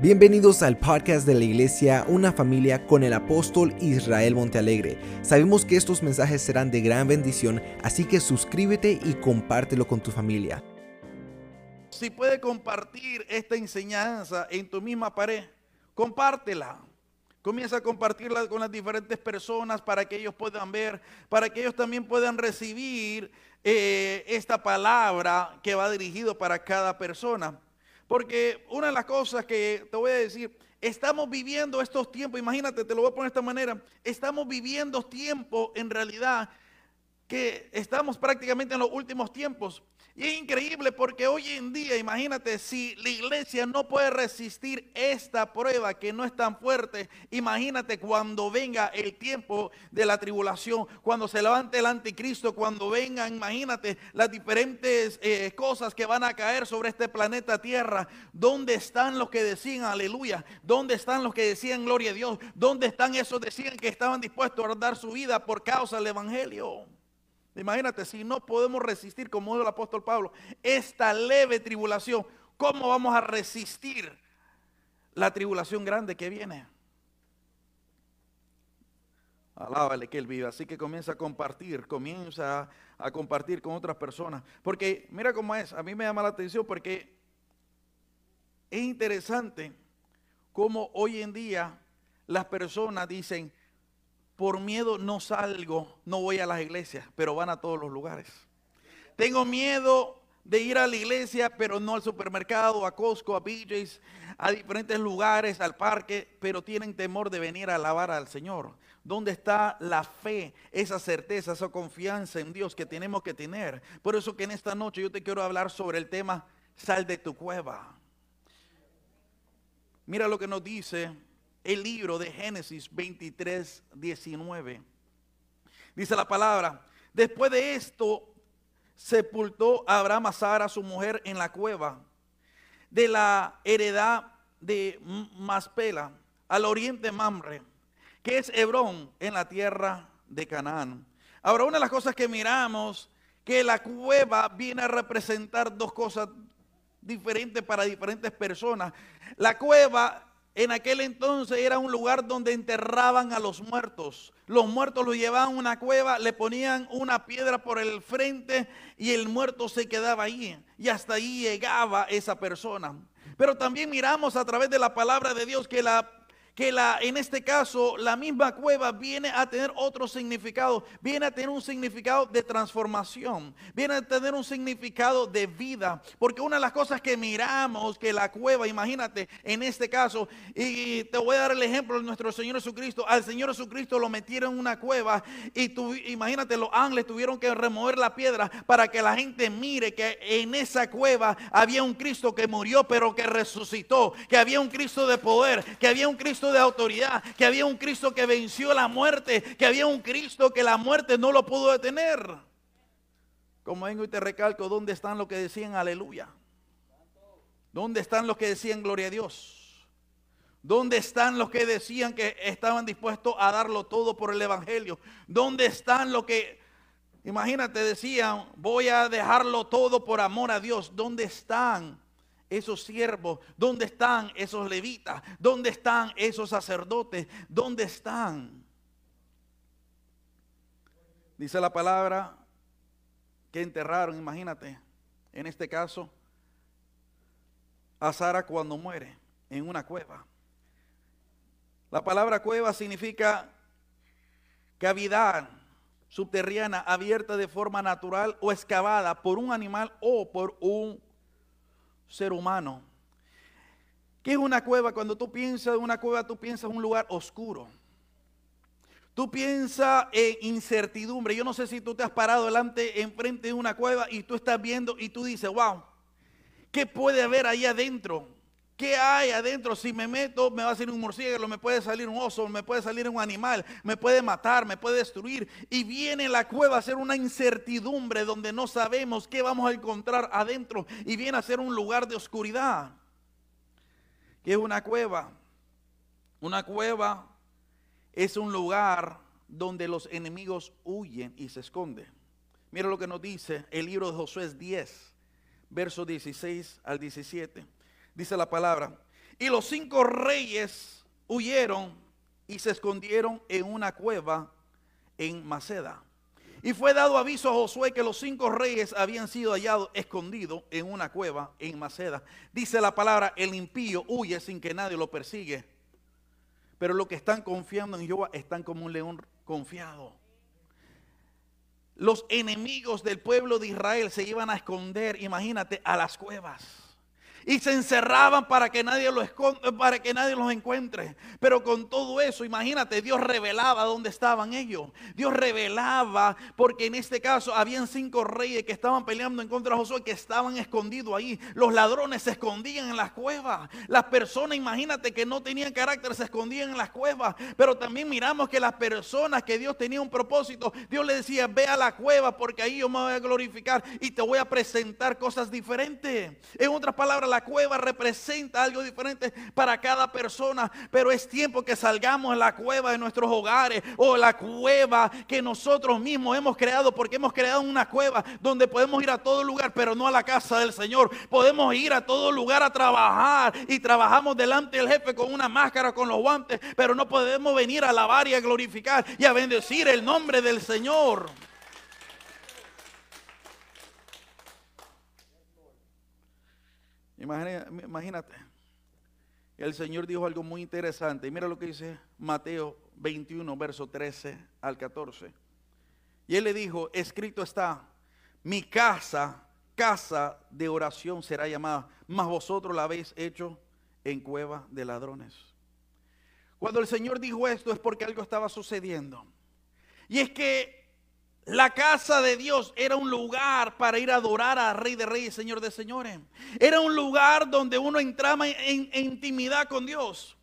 Bienvenidos al podcast de la iglesia Una familia con el apóstol Israel Montealegre. Sabemos que estos mensajes serán de gran bendición, así que suscríbete y compártelo con tu familia. Si puede compartir esta enseñanza en tu misma pared, compártela. Comienza a compartirla con las diferentes personas para que ellos puedan ver, para que ellos también puedan recibir eh, esta palabra que va dirigido para cada persona. Porque una de las cosas que te voy a decir, estamos viviendo estos tiempos, imagínate, te lo voy a poner de esta manera, estamos viviendo tiempos en realidad que estamos prácticamente en los últimos tiempos. Y es increíble porque hoy en día, imagínate, si la iglesia no puede resistir esta prueba que no es tan fuerte, imagínate cuando venga el tiempo de la tribulación, cuando se levante el anticristo, cuando vengan, imagínate las diferentes eh, cosas que van a caer sobre este planeta Tierra. ¿Dónde están los que decían aleluya? ¿Dónde están los que decían gloria a Dios? ¿Dónde están esos que decían que estaban dispuestos a dar su vida por causa del Evangelio? Imagínate, si no podemos resistir, como dijo el apóstol Pablo, esta leve tribulación, ¿cómo vamos a resistir la tribulación grande que viene? Alábale que Él vive. Así que comienza a compartir, comienza a, compartir con otras personas. Porque mira cómo es, a mí me llama la atención porque es interesante cómo hoy en día las personas dicen, por miedo no salgo, no voy a las iglesias, pero van a todos los lugares. Tengo miedo de ir a la iglesia, pero no al supermercado, a Costco, a BJ's, a diferentes lugares, al parque, pero tienen temor de venir a alabar al Señor. ¿Dónde está la fe, esa certeza, esa confianza en Dios que tenemos que tener? Por eso que en esta noche yo te quiero hablar sobre el tema, sal de tu cueva. Mira lo que nos dice el libro de Génesis 23, 19. Dice la palabra, después de esto sepultó Abraham a Sara, su mujer, en la cueva de la heredad de Maspela, al oriente Mamre, que es Hebrón, en la tierra de Canaán. Ahora, una de las cosas que miramos, que la cueva viene a representar dos cosas diferentes para diferentes personas. La cueva en aquel entonces era un lugar donde enterraban a los muertos. Los muertos los llevaban a una cueva, le ponían una piedra por el frente y el muerto se quedaba ahí. Y hasta ahí llegaba esa persona. Pero también miramos a través de la palabra de Dios que la que la, en este caso la misma cueva viene a tener otro significado, viene a tener un significado de transformación, viene a tener un significado de vida, porque una de las cosas que miramos que la cueva, imagínate, en este caso, y te voy a dar el ejemplo de nuestro Señor Jesucristo, al Señor Jesucristo lo metieron en una cueva y tú, imagínate, los ángeles tuvieron que remover la piedra para que la gente mire que en esa cueva había un Cristo que murió pero que resucitó, que había un Cristo de poder, que había un Cristo de autoridad, que había un Cristo que venció la muerte, que había un Cristo que la muerte no lo pudo detener. Como vengo y te recalco, ¿dónde están los que decían aleluya? ¿Dónde están los que decían gloria a Dios? ¿Dónde están los que decían que estaban dispuestos a darlo todo por el Evangelio? ¿Dónde están los que, imagínate, decían, voy a dejarlo todo por amor a Dios? ¿Dónde están? Esos siervos? ¿Dónde están esos levitas? ¿Dónde están esos sacerdotes? ¿Dónde están? Dice la palabra que enterraron, imagínate, en este caso, a Sara cuando muere en una cueva. La palabra cueva significa cavidad subterránea abierta de forma natural o excavada por un animal o por un ser humano. ¿Qué es una cueva? Cuando tú piensas en una cueva, tú piensas en un lugar oscuro. Tú piensas en incertidumbre. Yo no sé si tú te has parado delante, enfrente de una cueva y tú estás viendo y tú dices, wow, ¿qué puede haber ahí adentro? ¿Qué hay adentro? Si me meto, me va a salir un murciélago, me puede salir un oso, me puede salir un animal, me puede matar, me puede destruir. Y viene la cueva a ser una incertidumbre donde no sabemos qué vamos a encontrar adentro. Y viene a ser un lugar de oscuridad. ¿Qué es una cueva? Una cueva es un lugar donde los enemigos huyen y se esconden. Mira lo que nos dice el libro de Josué 10, versos 16 al 17 dice la palabra. Y los cinco reyes huyeron y se escondieron en una cueva en Maceda. Y fue dado aviso a Josué que los cinco reyes habían sido hallados escondidos en una cueva en Maceda. Dice la palabra, el impío huye sin que nadie lo persigue. Pero los que están confiando en Jehová están como un león confiado. Los enemigos del pueblo de Israel se iban a esconder, imagínate, a las cuevas y se encerraban para que nadie los para que nadie los encuentre. Pero con todo eso, imagínate, Dios revelaba dónde estaban ellos. Dios revelaba porque en este caso habían cinco reyes que estaban peleando en contra de Josué que estaban escondidos ahí. Los ladrones se escondían en las cuevas. Las personas, imagínate que no tenían carácter, se escondían en las cuevas. Pero también miramos que las personas que Dios tenía un propósito, Dios le decía, ve a la cueva porque ahí yo me voy a glorificar y te voy a presentar cosas diferentes. En otras palabras, la cueva representa algo diferente para cada persona, pero es tiempo que salgamos en la cueva de nuestros hogares o la cueva que nosotros mismos hemos creado, porque hemos creado una cueva donde podemos ir a todo lugar, pero no a la casa del Señor. Podemos ir a todo lugar a trabajar y trabajamos delante del jefe con una máscara, con los guantes, pero no podemos venir a alabar y a glorificar y a bendecir el nombre del Señor. Imagínate. El Señor dijo algo muy interesante. Y mira lo que dice Mateo 21, verso 13 al 14. Y él le dijo, escrito está, mi casa, casa de oración será llamada, mas vosotros la habéis hecho en cueva de ladrones. Cuando el Señor dijo esto es porque algo estaba sucediendo. Y es que la casa de Dios era un lugar para ir a adorar a Rey de Reyes, Señor de Señores. Era un lugar donde uno entraba en, intimidad con Dios.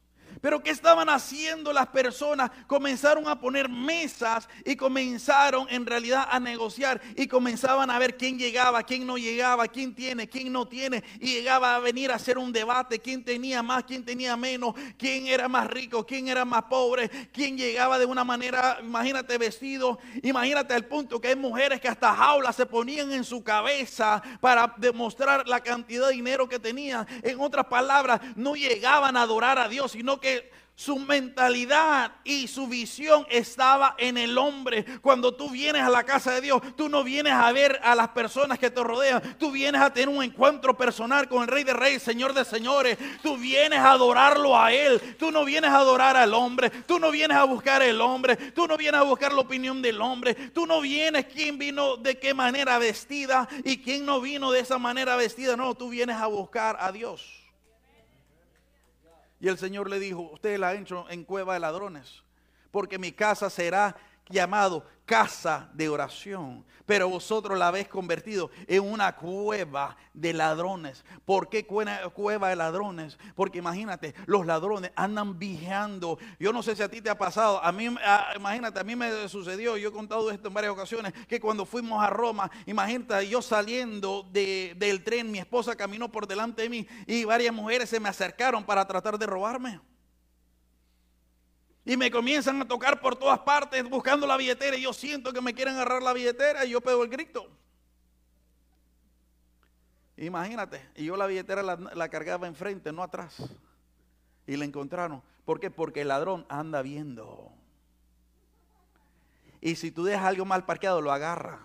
Pero ¿qué estaban haciendo las personas? Comenzaron a poner mesas y comenzaron en realidad a negociar y comenzaban a ver quién llegaba, quién no llegaba, quién tiene, quién no tiene. Y llegaba a venir a hacer un debate, quién tenía más, quién tenía menos, quién era más rico, quién era más pobre, quién llegaba de una manera, imagínate vestido, imagínate al punto que hay mujeres que hasta jaulas se ponían en su cabeza para demostrar la cantidad de dinero que tenían. En otras palabras, no llegaban a adorar a Dios, sino que su mentalidad y su visión estaba en el hombre. Cuando tú vienes a la casa de Dios, tú no vienes a ver a las personas que te rodean, tú vienes a tener un encuentro personal con el Rey de Reyes, Señor de Señores. Tú vienes a adorarlo a Él, tú no vienes a adorar al hombre, tú no vienes a buscar el hombre, tú no vienes a buscar la opinión del hombre, tú no vienes quién vino de qué manera vestida y quién no vino de esa manera vestida. No, tú vienes a buscar a Dios. Y el Señor le dijo, usted la ha hecho en cueva de ladrones, porque mi casa será llamado casa de oración, pero vosotros la habéis convertido en una cueva de ladrones. ¿Por qué cueva de ladrones? Porque imagínate, los ladrones andan vigiando. Yo no sé si a ti te ha pasado, a mí, imagínate, a mí me sucedió, yo he contado esto en varias ocasiones, que cuando fuimos a Roma, imagínate, yo saliendo del tren, mi esposa caminó por delante de mí y varias mujeres se me acercaron para tratar de robarme. Y me comienzan a tocar por todas partes buscando la billetera. Y yo siento que me quieren agarrar la billetera y yo pego el grito. Imagínate, y yo la billetera la, cargaba enfrente, no atrás. Y la encontraron. ¿Por qué? Porque el ladrón anda viendo. Y si tú dejas algo mal parqueado, lo agarra.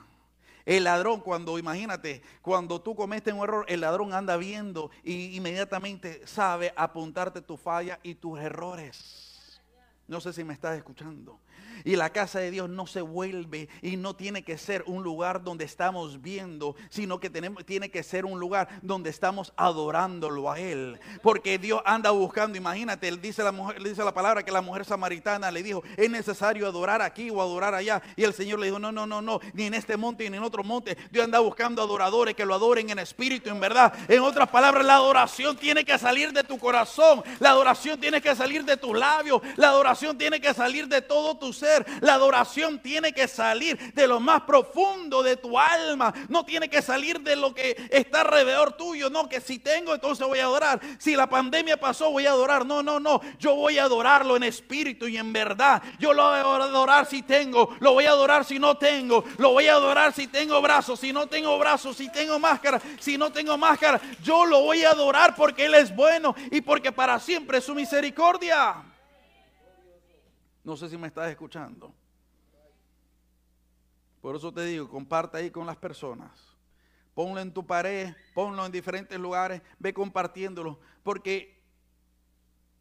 El ladrón, cuando, imagínate, cuando tú cometes un error, el ladrón anda viendo y inmediatamente sabe apuntarte tu falla y tus errores. No sé si me estás escuchando. Y la casa de Dios no se vuelve y no tiene que ser un lugar donde estamos viendo, sino que tenemos, tiene que ser un lugar donde estamos adorándolo a Él. Porque Dios anda buscando, imagínate, él dice, la mujer, dice la palabra que la mujer samaritana le dijo, es necesario adorar aquí o adorar allá. Y el Señor le dijo, no, no, no, no, ni en este monte ni en otro monte. Dios anda buscando adoradores que lo adoren en espíritu, en verdad. En otras palabras, la adoración tiene que salir de tu corazón. La adoración tiene que salir de tus labios. La adoración tiene que salir de todo tu ser. La adoración tiene que salir de lo más profundo de tu alma. No tiene que salir de lo que está alrededor tuyo. No, que si tengo, entonces voy a adorar. Si la pandemia pasó, voy a adorar. No, no, no. Yo voy a adorarlo en espíritu y en verdad. Yo lo voy a adorar si tengo. Lo voy a adorar si no tengo. Lo voy a adorar si tengo brazos. Si no tengo brazos. Si tengo máscara. Si no tengo máscara. Yo lo voy a adorar porque Él es bueno y porque para siempre es su misericordia. No sé si me estás escuchando. Por eso te digo, comparte ahí con las personas. Ponlo en tu pared, ponlo en diferentes lugares, ve compartiéndolo, porque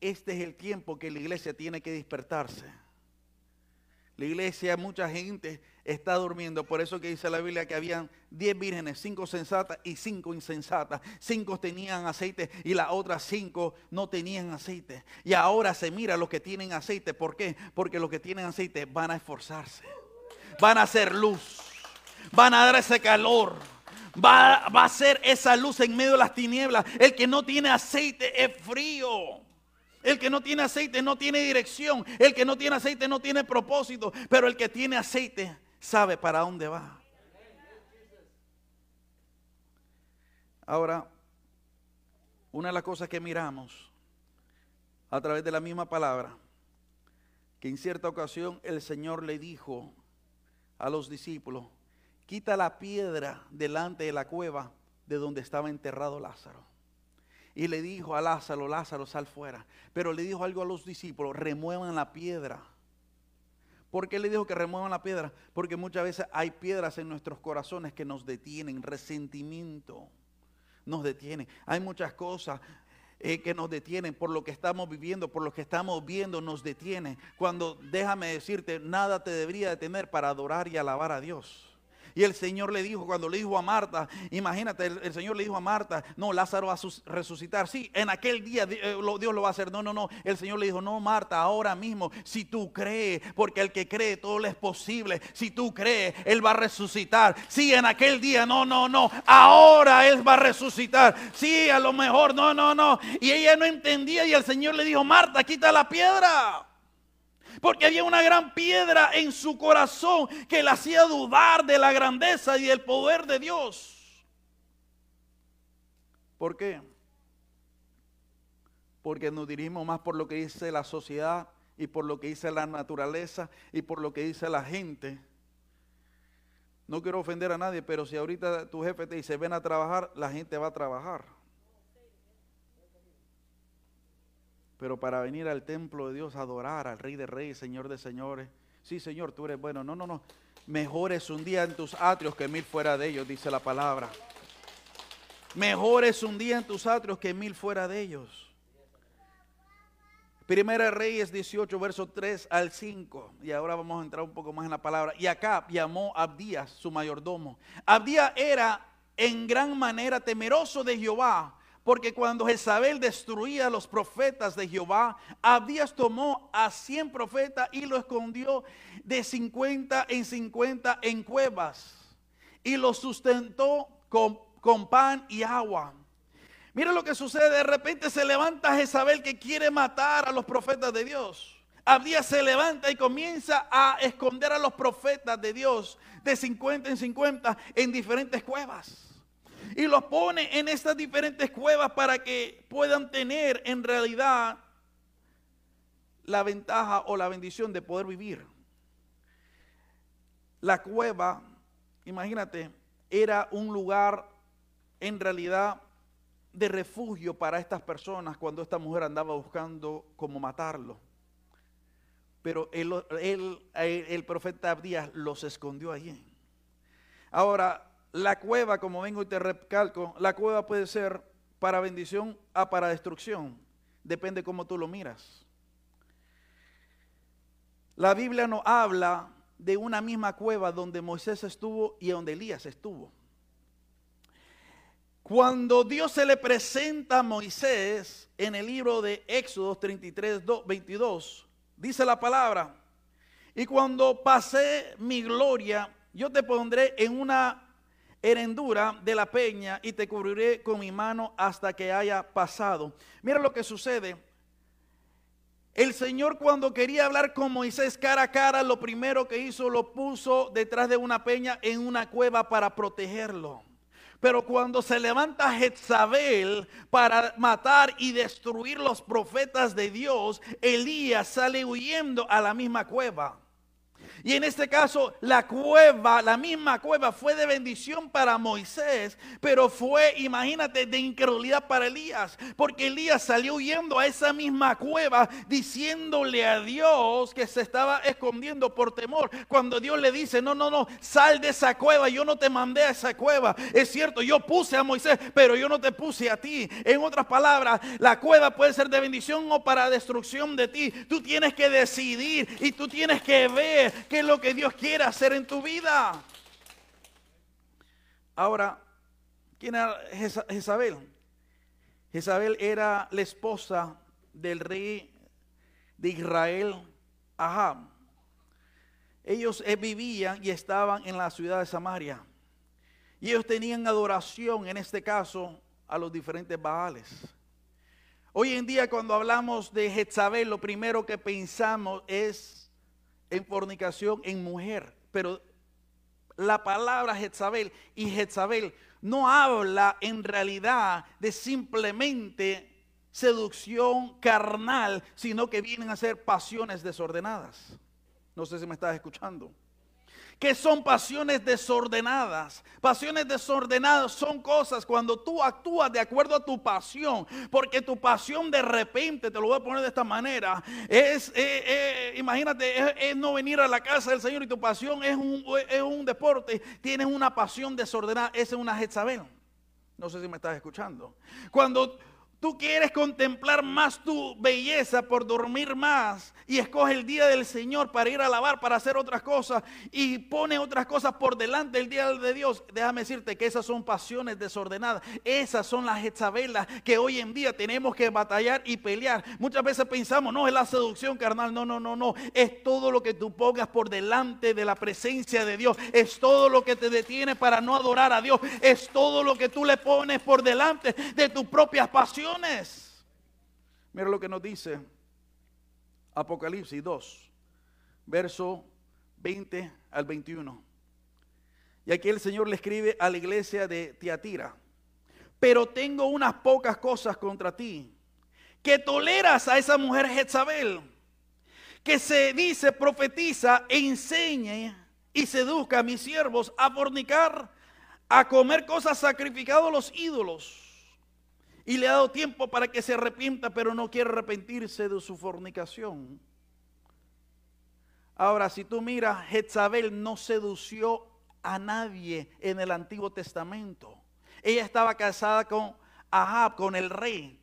este es el tiempo que la iglesia tiene que despertarse. La iglesia, mucha gente está durmiendo. Por eso que dice la Biblia que habían diez vírgenes, cinco sensatas y cinco insensatas. Cinco tenían aceite y las otras cinco no tenían aceite. Y ahora se mira los que tienen aceite. ¿Por qué? Porque los que tienen aceite van a esforzarse. Van a hacer luz. Van a dar ese calor. Va, va a ser esa luz en medio de las tinieblas. El que no tiene aceite es frío. El que no tiene aceite no tiene dirección. El que no tiene aceite no tiene propósito. Pero el que tiene aceite sabe para dónde va. Ahora, una de las cosas que miramos a través de la misma palabra, que en cierta ocasión el Señor le dijo a los discípulos, quita la piedra delante de la cueva de donde estaba enterrado Lázaro y le dijo a Lázaro, Lázaro, sal fuera. Pero le dijo algo a los discípulos, remuevan la piedra. ¿Por qué le dijo que remuevan la piedra? Porque muchas veces hay piedras en nuestros corazones que nos detienen, resentimiento nos detiene. Hay muchas cosas eh, que nos detienen por lo que estamos viviendo, por lo que estamos viendo, nos detiene. Cuando déjame decirte, nada te debería detener para adorar y alabar a Dios. Y el Señor le dijo, cuando le dijo a Marta, imagínate, el, Señor le dijo a Marta, no, Lázaro va a resucitar. Sí, en aquel día eh, Dios lo va a hacer. No, no, no. El Señor le dijo, no, Marta, ahora mismo, si tú crees, porque el que cree todo le es posible. Si tú crees, Él va a resucitar. Sí, en aquel día, no, no, no. Ahora Él va a resucitar. Sí, a lo mejor, no, no, no. Y ella no entendía y el Señor le dijo, Marta, quita la piedra. Porque había una gran piedra en su corazón que le hacía dudar de la grandeza y del poder de Dios. ¿Por qué? Porque nos dirigimos más por lo que dice la sociedad y por lo que dice la naturaleza y por lo que dice la gente. No quiero ofender a nadie, pero si ahorita tu jefe te dice ven a trabajar, la gente va a trabajar. Pero para venir al templo de Dios a adorar al Rey de Reyes, Señor de Señores. Sí, Señor, tú eres bueno. No, no, no. Mejor es un día en tus atrios que mil fuera de ellos, dice la palabra. Mejor es un día en tus atrios que mil fuera de ellos. Primera Reyes 18, verso 3 al 5. Y ahora vamos a entrar un poco más en la palabra. Y acá llamó Abdías, su mayordomo. Abdías era en gran manera temeroso de Jehová porque cuando Jezabel destruía a los profetas de Jehová, Abdías tomó a 100 profetas y lo escondió de 50 en 50 en cuevas. Y los sustentó con, con pan y agua. Mira lo que sucede. De repente se levanta Jezabel que quiere matar a los profetas de Dios. Abdías se levanta y comienza a esconder a los profetas de Dios de 50 en 50 en diferentes cuevas y los pone en estas diferentes cuevas para que puedan tener en realidad la ventaja o la bendición de poder vivir. La cueva, imagínate, era un lugar en realidad de refugio para estas personas cuando esta mujer andaba buscando cómo matarlo. Pero el profeta Abdías los escondió allí. Ahora, la cueva, como vengo y te recalco, la cueva puede ser para bendición o para destrucción. Depende cómo tú lo miras. La Biblia nos habla de una misma cueva donde Moisés estuvo y donde Elías estuvo. Cuando Dios se le presenta a Moisés en el libro de Éxodo 33, 22, dice la palabra, y cuando pasé mi gloria, yo te pondré en una herendura de la peña y te cubriré con mi mano hasta que haya pasado. Mira lo que sucede. El Señor cuando quería hablar con Moisés cara a cara, lo primero que hizo lo puso detrás de una peña en una cueva para protegerlo. Pero cuando se levanta Jezabel para matar y destruir los profetas de Dios, Elías sale huyendo a la misma cueva. Y en este caso, la cueva, la misma cueva fue de bendición para Moisés, pero fue, imagínate, de incredulidad para Elías, porque Elías salió huyendo a esa misma cueva diciéndole a Dios que se estaba escondiendo por temor. Cuando Dios le dice, no, no, no, sal de esa cueva, yo no te mandé a esa cueva. Es cierto, yo puse a Moisés, pero yo no te puse a ti. En otras palabras, la cueva puede ser de bendición o para destrucción de ti. Tú tienes que decidir y tú tienes que ver qué es lo que Dios quiere hacer en tu vida. Ahora, ¿quién era Jezabel? Jezabel era la esposa del rey de Israel, Ahab. Ellos eh, vivían y estaban en la ciudad de Samaria. Y ellos tenían adoración, en este caso, a los diferentes Baales. Hoy en día cuando hablamos de Jezabel, lo primero que pensamos es en fornicación en mujer. Pero la palabra Jezabel y Jezabel no habla en realidad de simplemente seducción carnal, sino que vienen a ser pasiones desordenadas. No sé si me estás escuchando que son pasiones desordenadas. Pasiones desordenadas son cosas cuando tú actúas de acuerdo a tu pasión, porque tu pasión de repente, te lo voy a poner de esta manera, es, eh, eh, imagínate, es, no venir a la casa del Señor y tu pasión es un, es un deporte, tienes una pasión desordenada, esa es una Jezabel. No sé si me estás escuchando. Cuando Tú quieres contemplar más tu belleza por dormir más y escoge el día del Señor para ir a lavar, para hacer otras cosas y pone otras cosas por delante del día de Dios. Déjame decirte que esas son pasiones desordenadas. Esas son las Jezabelas que hoy en día tenemos que batallar y pelear. Muchas veces pensamos, no, es la seducción carnal. No, no, no, no. Es todo lo que tú pongas por delante de la presencia de Dios. Es todo lo que te detiene para no adorar a Dios. Es todo lo que tú le pones por delante de tus propias pasiones Mira lo que nos dice Apocalipsis 2, verso 20 al 21. Y aquí el Señor le escribe a la iglesia de Tiatira, pero tengo unas pocas cosas contra ti, que toleras a esa mujer Jezabel, que se dice, profetiza e enseñe y seduzca a mis siervos a fornicar, a comer cosas sacrificadas a los ídolos y le ha dado tiempo para que se arrepienta, pero no quiere arrepentirse de su fornicación. Ahora, si tú miras, Jezabel no sedució a nadie en el Antiguo Testamento. Ella estaba casada con Ahab, con el rey.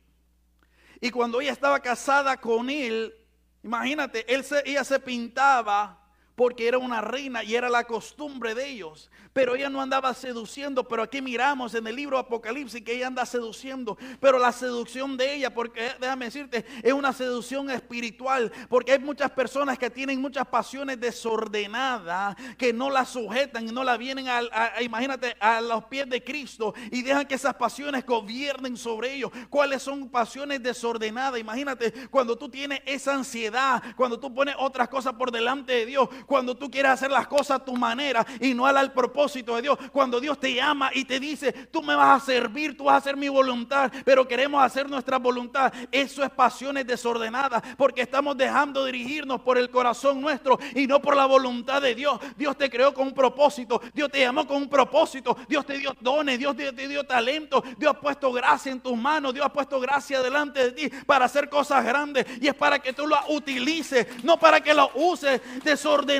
Y cuando ella estaba casada con él, imagínate, él ella se pintaba porque era una reina y era la costumbre de ellos. Pero ella no andaba seduciendo, pero aquí miramos en el libro Apocalipsis que ella anda seduciendo. Pero la seducción de ella, porque déjame decirte, es una seducción espiritual, porque hay muchas personas que tienen muchas pasiones desordenadas, que no la sujetan y no la vienen a, imagínate, a los pies de Cristo y dejan que esas pasiones gobiernen sobre ellos. ¿Cuáles son pasiones desordenadas? Imagínate cuando tú tienes esa ansiedad, cuando tú pones otras cosas por delante de Dios, cuando tú quieres hacer las cosas a tu manera y no al, propósito de Dios. Cuando Dios te llama y te dice, tú me vas a servir, tú vas a hacer mi voluntad, pero queremos hacer nuestra voluntad. Eso es pasiones desordenadas porque estamos dejando dirigirnos por el corazón nuestro y no por la voluntad de Dios. Dios te creó con un propósito, Dios te llamó con un propósito, Dios te dio dones, Dios te, dio talento, Dios ha puesto gracia en tus manos, Dios ha puesto gracia delante de ti para hacer cosas grandes y es para que tú lo utilices, no para que lo uses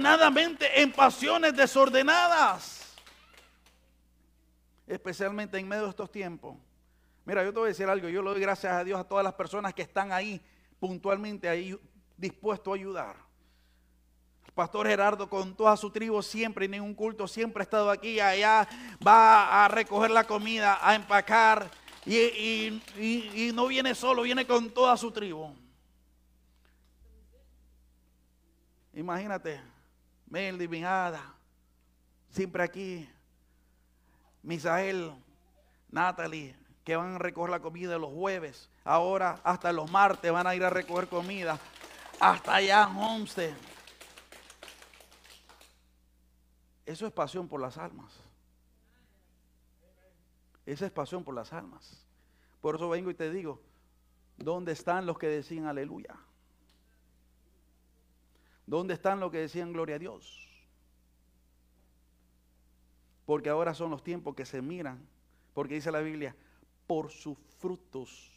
en pasiones desordenadas. Especialmente en medio de estos tiempos. Mira, yo te voy a decir algo. Yo le doy gracias a Dios a todas las personas que están ahí puntualmente ahí dispuestos a ayudar. Pastor Gerardo con toda su tribu siempre en ningún culto, siempre ha estado aquí, allá, va a recoger la comida, a empacar y, y no viene solo, viene con toda su tribu. Imagínate, Meldy, mi siempre aquí. Misael, Natalie, que van a recoger la comida los jueves. Ahora hasta los martes van a ir a recoger comida. hasta allá en Homestead. Eso es pasión por las almas. Esa es pasión por las almas. Por eso vengo y te digo, ¿dónde están los que decían aleluya? ¿Dónde están los que decían gloria a Dios? Porque ahora son los tiempos que se miran, porque dice la Biblia, por sus frutos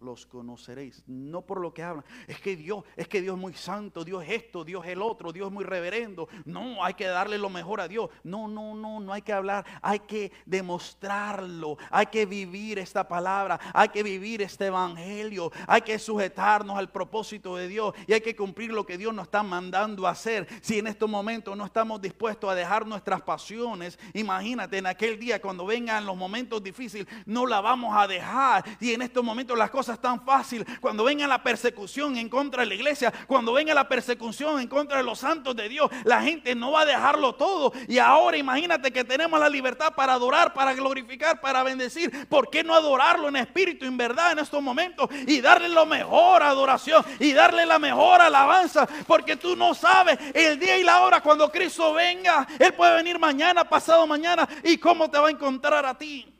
los conoceréis, no por lo que hablan. Es que Dios, es que Dios es muy santo, Dios es esto, Dios es el otro, Dios es muy reverendo. No, hay que darle lo mejor a Dios. No, no, no, no hay que hablar, hay que demostrarlo, hay que vivir esta palabra, hay que vivir este evangelio, hay que sujetarnos al propósito de Dios y hay que cumplir lo que Dios nos está mandando a hacer. Si en estos momentos no estamos dispuestos a dejar nuestras pasiones, imagínate en aquel día cuando vengan los momentos difíciles, no la vamos a dejar y en estos momentos las cosas tan fácil. Cuando venga la persecución en contra de la iglesia, cuando venga la persecución en contra de los santos de Dios, la gente no va a dejarlo todo. Y ahora imagínate que tenemos la libertad para adorar, para glorificar, para bendecir. ¿Por qué no adorarlo en espíritu, en verdad, en estos momentos? Y darle lo mejor adoración y darle la mejor alabanza. Porque tú no sabes el día y la hora cuando Cristo venga. Él puede venir mañana, pasado mañana. ¿Y cómo te va a encontrar a ti?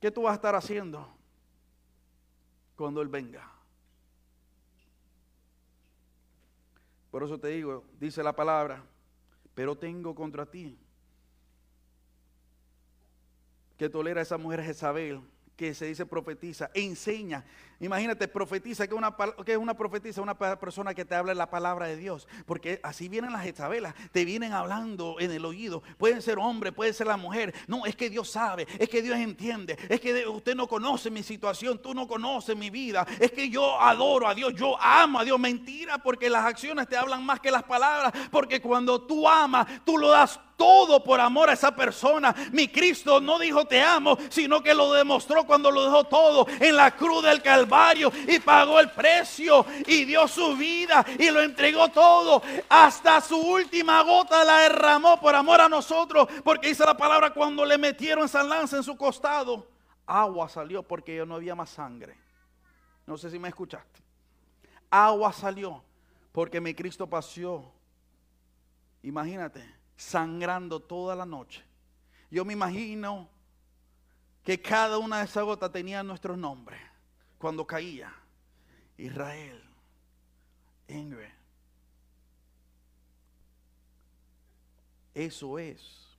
¿Qué tú vas a estar haciendo? Cuando Él venga. Por eso te digo, dice la palabra, pero tengo contra ti que tolera a esa mujer Jezabel, que se dice profetiza, enseña Imagínate, profetiza, que, una, que una profetiza, una persona que te habla la palabra de Dios. Porque así vienen las Jezabelas, te vienen hablando en el oído. Pueden ser hombre, puede ser la mujer. No, es que Dios sabe, es que Dios entiende, es que usted no conoce mi situación, tú no conoces mi vida. Es que yo adoro a Dios, yo amo a Dios. Mentira, porque las acciones te hablan más que las palabras. Porque cuando tú amas, tú lo das todo por amor a esa persona. Mi Cristo no dijo te amo, sino que lo demostró cuando lo dejó todo en la cruz del Calvario y pagó el precio y dio su vida y lo entregó todo. Hasta su última gota la derramó por amor a nosotros. Porque dice la palabra cuando le metieron esa lanza en su costado, agua salió porque ya no había más sangre. No sé si me escuchaste. Agua salió porque mi Cristo paseó. Imagínate, sangrando toda la noche. Yo me imagino que cada una de esas gotas tenía nuestro nombre cuando caía. Israel. Eso es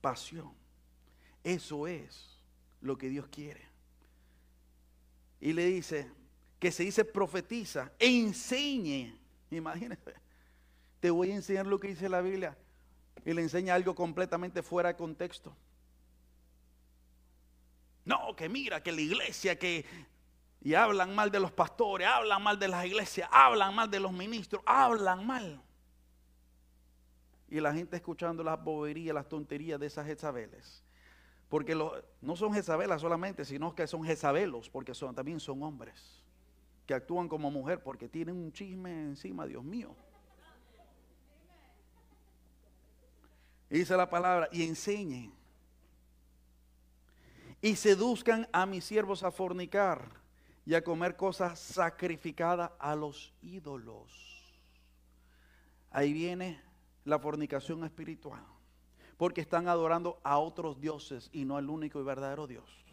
pasión. Eso es lo que Dios quiere. Y le dice que se dice profetiza e enseñe. Imagínese. Te voy a enseñar lo que dice la Biblia. Y le enseña algo completamente fuera de contexto. Que mira, que la iglesia, que... Y hablan mal de los pastores, hablan mal de las iglesias, hablan mal de los ministros, hablan mal. Y la gente escuchando las boberías, las tonterías de esas Jezabeles. Porque no son Jezabelas solamente, sino que son Jezabelos, porque también son hombres que actúan como mujer porque tienen un chisme encima, Dios mío. Dice la palabra, y enseñen y seduzcan a mis siervos a fornicar y a comer cosas sacrificadas a los ídolos. Ahí viene la fornicación espiritual, porque están adorando a otros dioses y no al único y verdadero Dios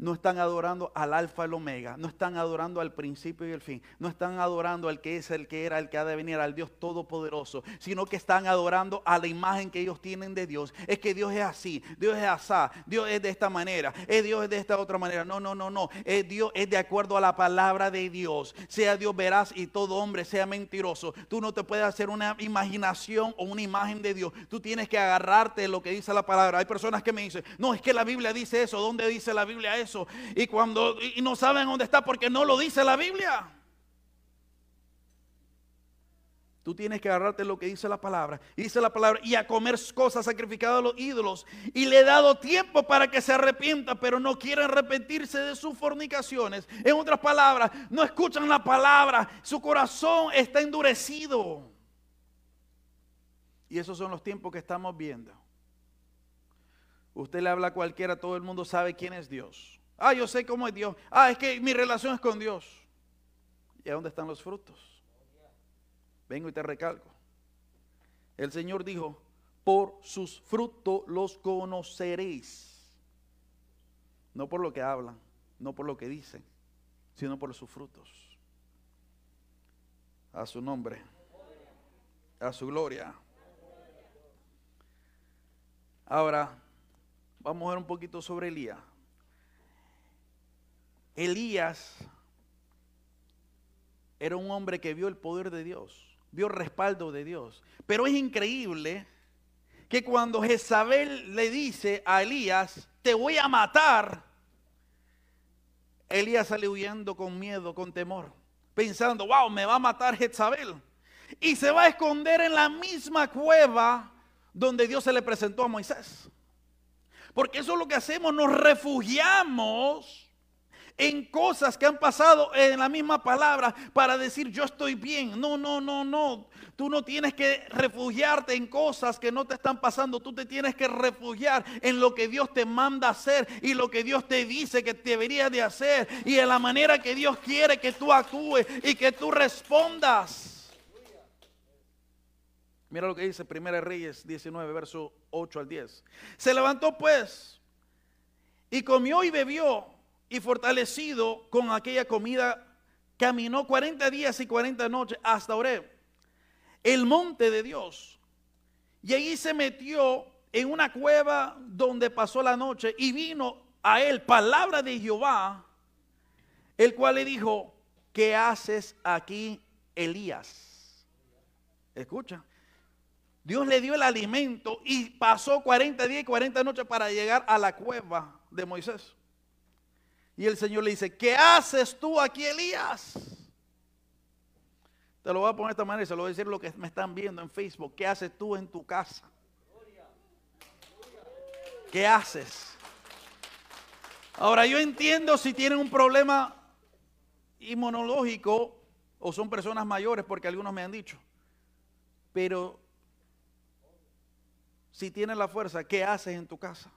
no están adorando al alfa y el omega, no están adorando al principio y el fin, no están adorando al que es el que era, el que ha de venir, al Dios todopoderoso, sino que están adorando a la imagen que ellos tienen de Dios. Es que Dios es así, Dios es asá, Dios es de esta manera, es Dios es de esta otra manera. No, no, no, no, es Dios es de acuerdo a la palabra de Dios. Sea Dios veraz y todo hombre sea mentiroso. Tú no te puedes hacer una imaginación o una imagen de Dios. Tú tienes que agarrarte de lo que dice la palabra. Hay personas que me dicen, no, es que la Biblia dice eso. ¿Dónde dice la Biblia eso? Y cuando y no saben dónde está porque no lo dice la Biblia. Tú tienes que agarrarte lo que dice la palabra. Dice la palabra, y a comer cosas sacrificadas a los ídolos. Y le he dado tiempo para que se arrepienta, pero no quieren arrepentirse de sus fornicaciones. En otras palabras, no escuchan la palabra. Su corazón está endurecido. Y esos son los tiempos que estamos viendo. Usted le habla a cualquiera, todo el mundo sabe quién es Dios. Ah, yo sé cómo es Dios. Ah, es que mi relación es con Dios. ¿Y a dónde están los frutos? Vengo y te recalco. El Señor dijo, por sus frutos los conoceréis. No por lo que hablan, no por lo que dicen, sino por sus frutos. A su nombre, a su gloria. Ahora, vamos a ver un poquito sobre Elías. Elías era un hombre que vio el poder de Dios, vio el respaldo de Dios. Pero es increíble que cuando Jezabel le dice a Elías, te voy a matar, Elías sale huyendo con miedo, con temor, pensando, wow, me va a matar Jezabel. Y se va a esconder en la misma cueva donde Dios se le presentó a Moisés. Porque eso es lo que hacemos, nos refugiamos en cosas que han pasado en la misma palabra para decir yo estoy bien. No, no, no, no. Tú no tienes que refugiarte en cosas que no te están pasando. Tú te tienes que refugiar en lo que Dios te manda hacer y lo que Dios te dice que deberías de hacer y en la manera que Dios quiere que tú actúes y que tú respondas. Mira lo que dice 1 Reyes 19, verso 8 al 10. Se levantó pues y comió y bebió y fortalecido con aquella comida, caminó 40 días y 40 noches hasta Oreb, el monte de Dios. Y allí se metió en una cueva donde pasó la noche y vino a él palabra de Jehová, el cual le dijo, ¿qué haces aquí, Elías? Escucha. Dios le dio el alimento y pasó 40 días y 40 noches para llegar a la cueva de Moisés. Y el Señor le dice, ¿qué haces tú aquí, Elías? Te lo voy a poner de esta manera y se lo voy a decir lo que me están viendo en Facebook. ¿Qué haces tú en tu casa? ¿Qué haces? Ahora yo entiendo si tienen un problema inmunológico o son personas mayores, porque algunos me han dicho. Pero si tienes la fuerza, ¿qué haces en tu casa?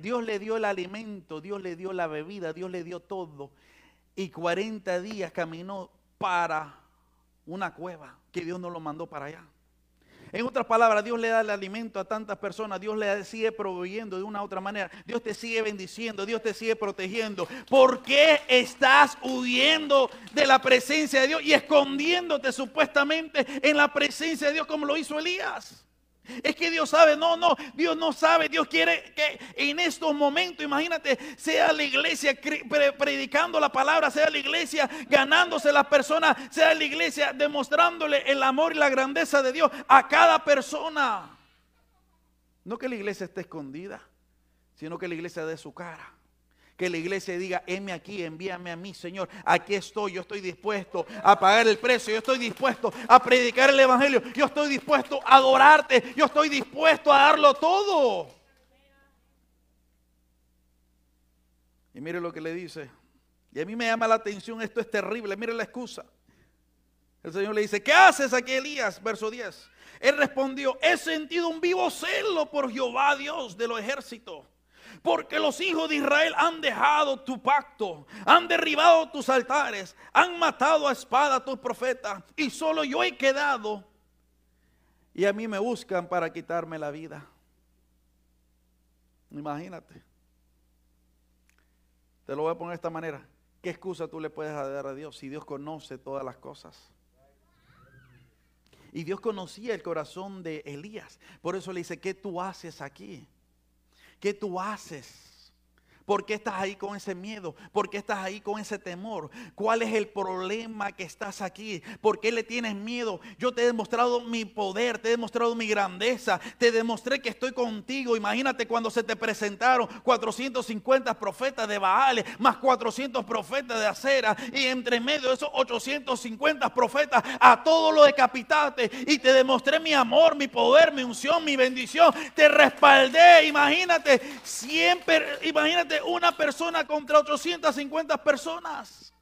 Dios le dio el alimento, Dios le dio la bebida, Dios le dio todo. Y 40 días caminó para una cueva que Dios no lo mandó para allá. En otras palabras, Dios le da el alimento a tantas personas, Dios le sigue proveyendo de una u otra manera, Dios te sigue bendiciendo, Dios te sigue protegiendo. ¿Por qué estás huyendo de la presencia de Dios y escondiéndote supuestamente en la presencia de Dios como lo hizo Elías? Es que Dios sabe, no, no, Dios no sabe, Dios quiere que en estos momentos, imagínate, sea la iglesia predicando la palabra, sea la iglesia ganándose las personas, sea la iglesia demostrándole el amor y la grandeza de Dios a cada persona. No que la iglesia esté escondida, sino que la iglesia dé su cara que la iglesia diga, heme aquí, envíame a mí, Señor. Aquí estoy, yo estoy dispuesto a pagar el precio, yo estoy dispuesto a predicar el Evangelio, yo estoy dispuesto a adorarte, yo estoy dispuesto a darlo todo. Y mire lo que le dice. Y a mí me llama la atención, esto es terrible, mire la excusa. El Señor le dice, ¿qué haces aquí, Elías? Verso 10. Él respondió, he sentido un vivo celo por Jehová Dios de los ejércitos porque los hijos de Israel han dejado tu pacto, han derribado tus altares, han matado a espada a tus profetas, y solo yo he quedado. Y a mí me buscan para quitarme la vida. Imagínate. Te lo voy a poner de esta manera. ¿Qué excusa tú le puedes dar a Dios si Dios conoce todas las cosas? Y Dios conocía el corazón de Elías. Por eso le dice, ¿qué tú haces aquí? ¿Qué tú haces? ¿Por qué estás ahí con ese miedo? ¿Por qué estás ahí con ese temor? ¿Cuál es el problema que estás aquí? ¿Por qué le tienes miedo? Yo te he demostrado mi poder, te he demostrado mi grandeza, te demostré que estoy contigo. Imagínate cuando se te presentaron 450 profetas de Baales, más 400 profetas de Acera, y entre medio de esos 850 profetas, a todos los decapitaste y te demostré mi amor, mi poder, mi unción, mi bendición. Te respaldé, imagínate, siempre, imagínate una persona contra 850 personas.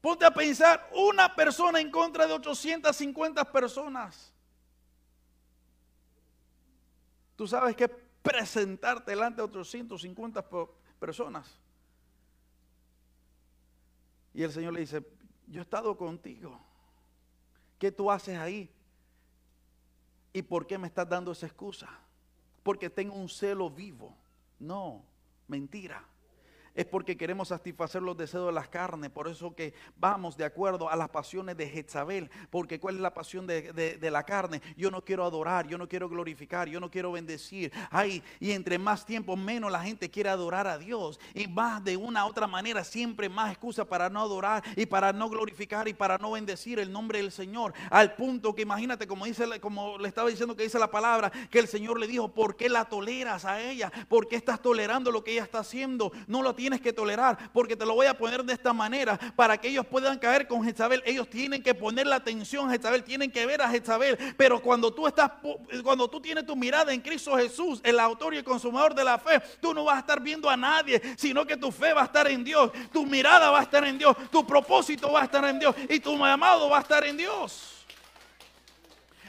Ponte a pensar, una persona en contra de 850 personas. ¿Tú sabes qué presentarte delante de otros 150 personas. Y el Señor le dice, yo he estado contigo. ¿Qué tú haces ahí? ¿Y por qué me estás dando esa excusa? Porque tengo un celo vivo. No, mentira es porque queremos satisfacer los deseos de las carnes. Por eso que vamos de acuerdo a las pasiones de Jezabel. Porque ¿cuál es la pasión de, la carne? Yo no quiero adorar, yo no quiero glorificar, yo no quiero bendecir. Ay, y entre más tiempo, menos la gente quiere adorar a Dios. Y más de una u otra manera, siempre más excusa para no adorar y para no glorificar y para no bendecir el nombre del Señor. Al punto que imagínate, como, dice, como le estaba diciendo que dice la palabra, que el Señor le dijo, ¿por qué la toleras a ella? ¿Por qué estás tolerando lo que ella está haciendo? No lo tienes que tolerar, porque te lo voy a poner de esta manera, para que ellos puedan caer con Jezabel. Ellos tienen que poner la atención a Jezabel, tienen que ver a Jezabel. Pero cuando tú estás, cuando tú tienes tu mirada en Cristo Jesús, el autor y el consumador de la fe, tú no vas a estar viendo a nadie, sino que tu fe va a estar en Dios, tu mirada va a estar en Dios, tu propósito va a estar en Dios y tu llamado va a estar en Dios.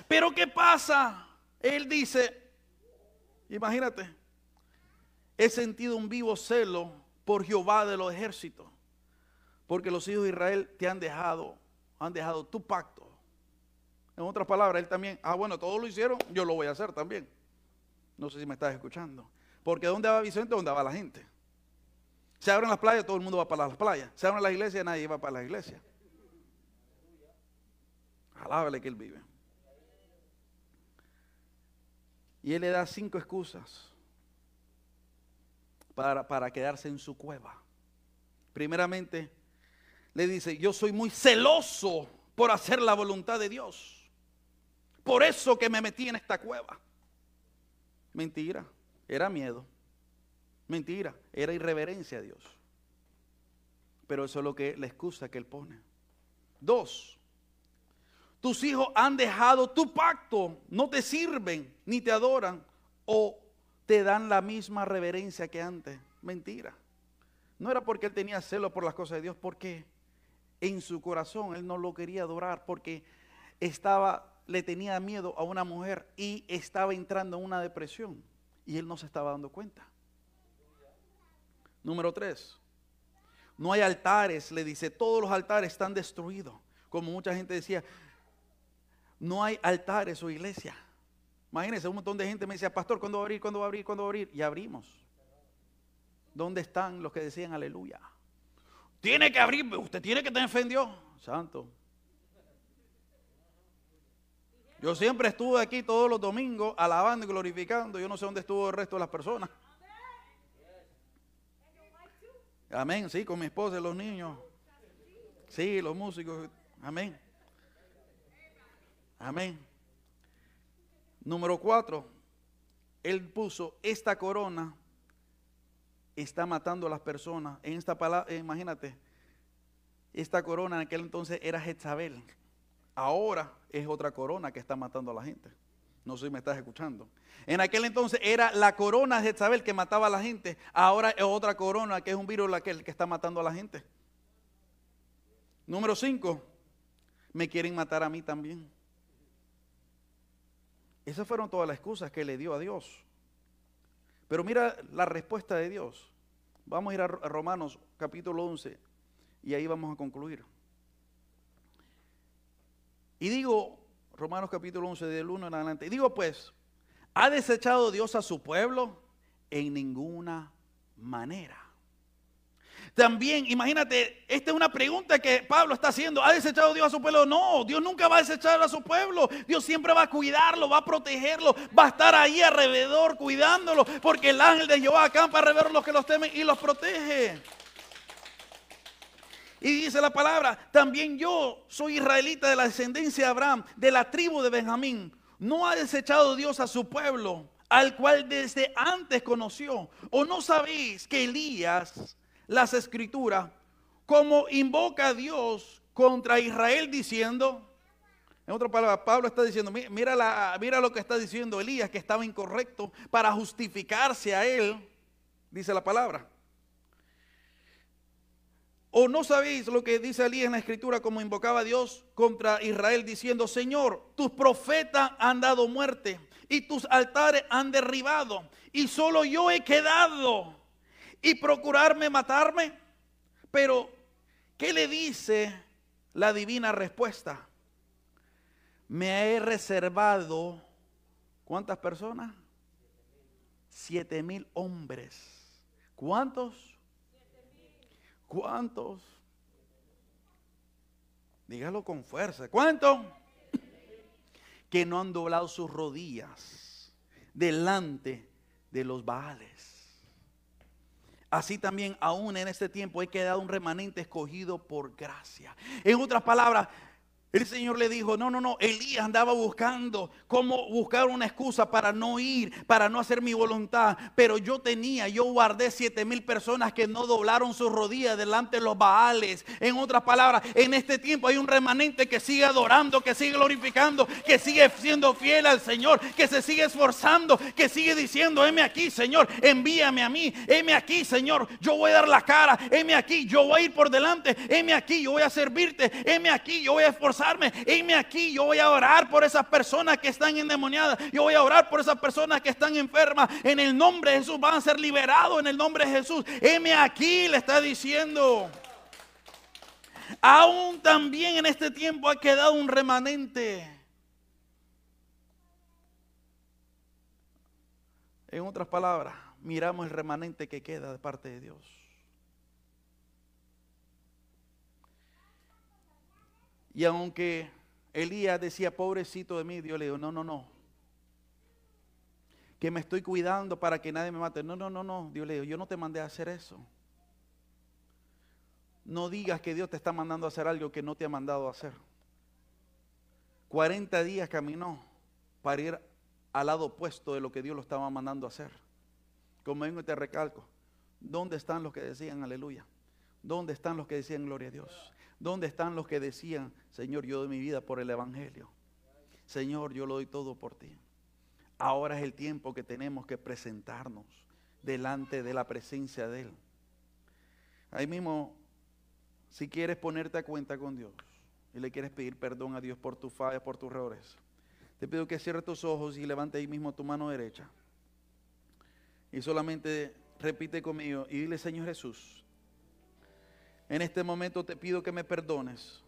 Pero ¿qué pasa? Él dice, imagínate, he sentido un vivo celo por Jehová de los ejércitos, porque los hijos de Israel te han dejado, han dejado tu pacto. En otras palabras, él también, ah, bueno, todos lo hicieron, yo lo voy a hacer también. No sé si me estás escuchando. Porque ¿dónde va Vicente? ¿Dónde va la gente? Se abren las playas, todo el mundo va para las playas. Se abren las iglesias, nadie va para las iglesias. Alábale que él vive. Y él le da cinco excusas para, quedarse en su cueva. Primeramente, le dice, yo soy muy celoso por hacer la voluntad de Dios. Por eso que me metí en esta cueva. Mentira, era miedo. Mentira, era irreverencia a Dios. Pero eso es lo que la excusa que él pone. Dos, tus hijos han dejado tu pacto, no te sirven ni te adoran o te dan la misma reverencia que antes. Mentira. No era porque él tenía celo por las cosas de Dios, porque en su corazón él no lo quería adorar, porque estaba, le tenía miedo a una mujer y estaba entrando en una depresión y él no se estaba dando cuenta. Número tres, no hay altares, le dice, todos los altares están destruidos. Como mucha gente decía, no hay altares o iglesia. Imagínense, un montón de gente me decía, pastor, ¿cuándo va a abrir? ¿Cuándo va a abrir? ¿Cuándo va a abrir? Y abrimos. ¿Dónde están los que decían aleluya? Tiene que abrir, usted tiene que tener fe en Dios. Santo. Yo siempre estuve aquí todos los domingos alabando y glorificando. Yo no sé dónde estuvo el resto de las personas. Amén, sí, con mi esposa y los niños. Sí, los músicos. Amén. Amén. Número cuatro, él puso esta corona está matando a las personas. En esta palabra, eh, imagínate, esta corona en aquel entonces era Jezabel. Ahora es otra corona que está matando a la gente. No sé si me estás escuchando. En aquel entonces era la corona de Jezabel que mataba a la gente. Ahora es otra corona que es un virus la que, que está matando a la gente. Número cinco, me quieren matar a mí también. Esas fueron todas las excusas que le dio a Dios. Pero mira la respuesta de Dios. Vamos a ir a Romanos capítulo 11 y ahí vamos a concluir. Y digo, Romanos capítulo 11 del 1 en adelante, y digo pues, ¿ha desechado Dios a su pueblo? En ninguna manera. También, imagínate, esta es una pregunta que Pablo está haciendo. ¿Ha desechado Dios a su pueblo? No, Dios nunca va a desechar a su pueblo. Dios siempre va a cuidarlo, va a protegerlo, va a estar ahí alrededor cuidándolo, porque el ángel de Jehová acampa alrededor los que los temen y los protege. Y dice la palabra, también yo soy israelita de la descendencia de Abraham, de la tribu de Benjamín. No ha desechado Dios a su pueblo, al cual desde antes conoció. ¿O no sabéis que Elías las escrituras, como invoca a Dios contra Israel diciendo, en otra palabra, Pablo está diciendo, mira, la, mira lo que está diciendo Elías, que estaba incorrecto para justificarse a él, dice la palabra. ¿O no sabéis lo que dice Elías en la escritura como invocaba a Dios contra Israel diciendo, Señor, tus profetas han dado muerte y tus altares han derribado, y solo yo he quedado, y procurarme matarme. Pero, ¿qué le dice la divina respuesta? Me he reservado, ¿cuántas personas? Siete mil hombres. ¿Cuántos? ¿Cuántos? Dígalo con fuerza. ¿Cuántos? Que no han doblado sus rodillas delante de los Baales. Así también aún en este tiempo he quedado un remanente escogido por gracia. En otras palabras, el Señor le dijo, no, no, no, Elías andaba buscando cómo buscar una excusa para no ir, para no hacer mi voluntad. Pero yo tenía, yo guardé siete mil personas que no doblaron sus rodillas delante de los Baales. En otras palabras, en este tiempo hay un remanente que sigue adorando, que sigue glorificando, que sigue siendo fiel al Señor, que se sigue esforzando, que sigue diciendo, heme aquí, Señor, envíame a mí, heme aquí, Señor, yo voy a dar la cara, heme aquí, yo voy a ir por delante, heme aquí, yo voy a servirte, heme aquí, yo voy a esforzar esforzarme. aquí, yo voy a orar por esas personas que están endemoniadas. Yo voy a orar por esas personas que están enfermas. En el nombre de Jesús van a ser liberados en el nombre de Jesús. Heme aquí, le está diciendo. Aún también en este tiempo ha quedado un remanente. En otras palabras, miramos el remanente que queda de parte de Dios. Y aunque Elías decía, pobrecito de mí, Dios le dijo, no, no, no. Que me estoy cuidando para que nadie me mate. No, no, no, no. Dios le dijo, yo no te mandé a hacer eso. No digas que Dios te está mandando a hacer algo que no te ha mandado a hacer. 40 días caminó para ir al lado opuesto de lo que Dios lo estaba mandando a hacer. Como vengo y te recalco, ¿dónde están los que decían aleluya? ¿Dónde están los que decían gloria a Dios? ¿Dónde están los que decían, Señor, yo doy mi vida por el Evangelio? Señor, yo lo doy todo por ti. Ahora es el tiempo que tenemos que presentarnos delante de la presencia de Él. Ahí mismo, si quieres ponerte a cuenta con Dios y le quieres pedir perdón a Dios por tus fallas, por tus errores, te pido que cierres tus ojos y levante ahí mismo tu mano derecha. Y solamente repite conmigo y dile, Señor Jesús, en este momento te pido que me perdones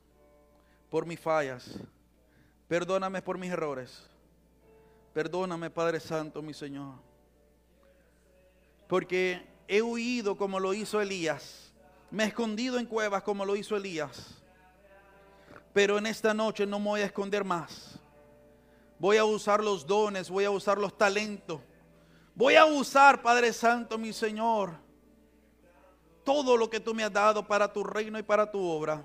por mis fallas. Perdóname por mis errores. Perdóname, Padre Santo, mi Señor. Porque he huido como lo hizo Elías. Me he escondido en cuevas como lo hizo Elías. Pero en esta noche no me voy a esconder más. Voy a usar los dones, voy a usar los talentos. Voy a usar, Padre Santo, mi Señor todo lo que tú me has dado para tu reino y para tu obra.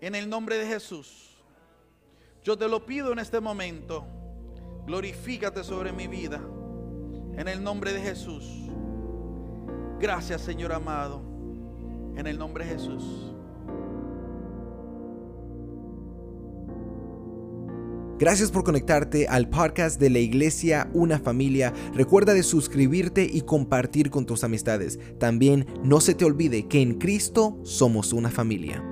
En el nombre de Jesús. Yo te lo pido en este momento. Glorifícate sobre mi vida. En el nombre de Jesús. Gracias Señor amado. En el nombre de Jesús. Gracias por conectarte al podcast de la iglesia Una Familia. Recuerda de suscribirte y compartir con tus amistades. También no se te olvide que en Cristo somos una familia.